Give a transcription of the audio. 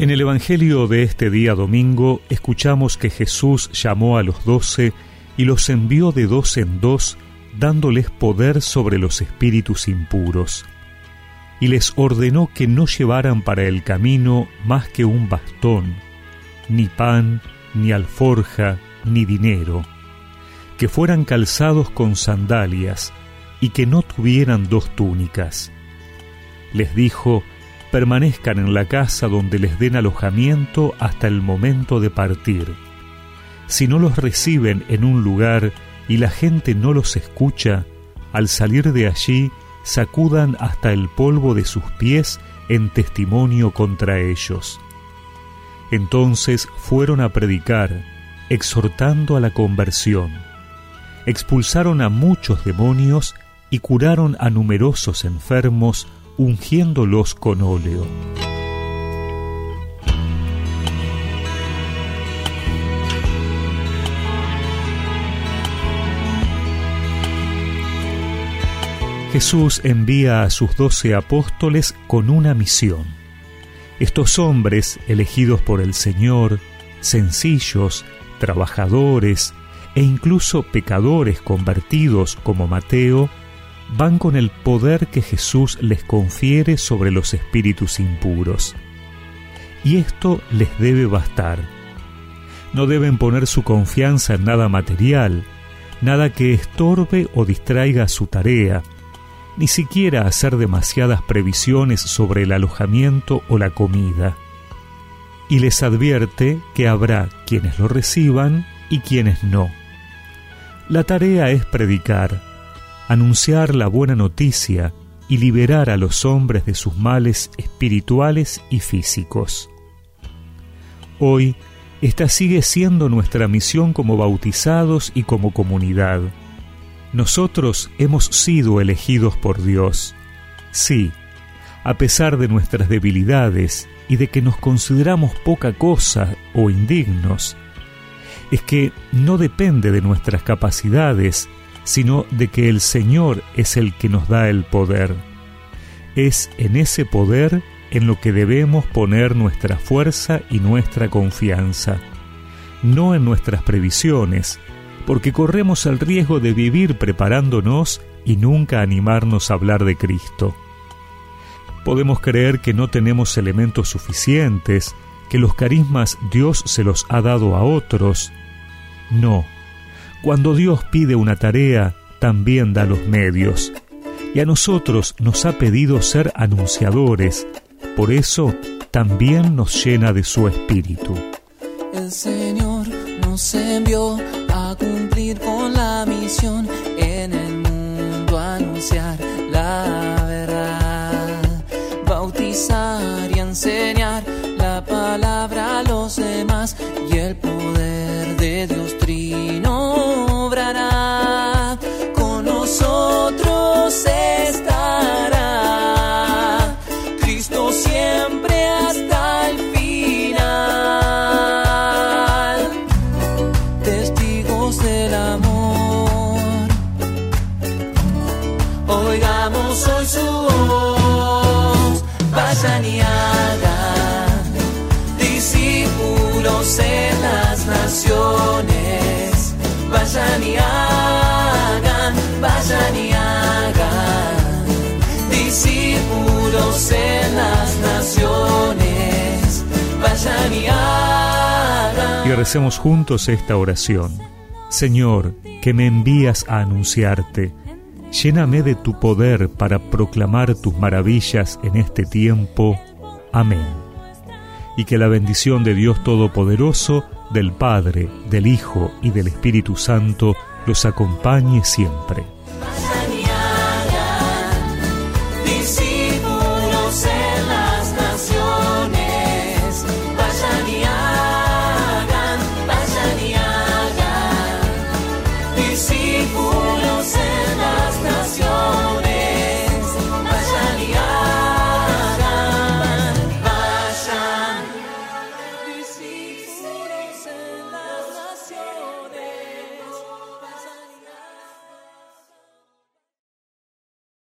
En el Evangelio de este día domingo escuchamos que Jesús llamó a los doce y los envió de dos en dos, dándoles poder sobre los espíritus impuros. Y les ordenó que no llevaran para el camino más que un bastón, ni pan, ni alforja, ni dinero, que fueran calzados con sandalias, y que no tuvieran dos túnicas. Les dijo, permanezcan en la casa donde les den alojamiento hasta el momento de partir. Si no los reciben en un lugar y la gente no los escucha, al salir de allí sacudan hasta el polvo de sus pies en testimonio contra ellos. Entonces fueron a predicar, exhortando a la conversión. Expulsaron a muchos demonios y curaron a numerosos enfermos, ungiéndolos con óleo. Jesús envía a sus doce apóstoles con una misión. Estos hombres, elegidos por el Señor, sencillos, trabajadores e incluso pecadores convertidos como Mateo, van con el poder que Jesús les confiere sobre los espíritus impuros. Y esto les debe bastar. No deben poner su confianza en nada material, nada que estorbe o distraiga su tarea, ni siquiera hacer demasiadas previsiones sobre el alojamiento o la comida. Y les advierte que habrá quienes lo reciban y quienes no. La tarea es predicar, anunciar la buena noticia y liberar a los hombres de sus males espirituales y físicos. Hoy, esta sigue siendo nuestra misión como bautizados y como comunidad. Nosotros hemos sido elegidos por Dios. Sí, a pesar de nuestras debilidades y de que nos consideramos poca cosa o indignos, es que no depende de nuestras capacidades sino de que el Señor es el que nos da el poder. Es en ese poder en lo que debemos poner nuestra fuerza y nuestra confianza, no en nuestras previsiones, porque corremos el riesgo de vivir preparándonos y nunca animarnos a hablar de Cristo. Podemos creer que no tenemos elementos suficientes, que los carismas Dios se los ha dado a otros. No, cuando Dios pide una tarea, también da los medios. Y a nosotros nos ha pedido ser anunciadores. Por eso también nos llena de su espíritu. El Señor nos envió a cumplir con la misión en el mundo, anunciar la verdad, bautizar y enseñar Hoy su voz. Vayan y hagan discípulos en las naciones. Vayan y hagan, vayan y hagan discípulos en las naciones. Vayan y hagan. Y recemos juntos esta oración. Señor, que me envías a anunciarte, Lléname de tu poder para proclamar tus maravillas en este tiempo. Amén. Y que la bendición de Dios Todopoderoso, del Padre, del Hijo y del Espíritu Santo los acompañe siempre. discípulos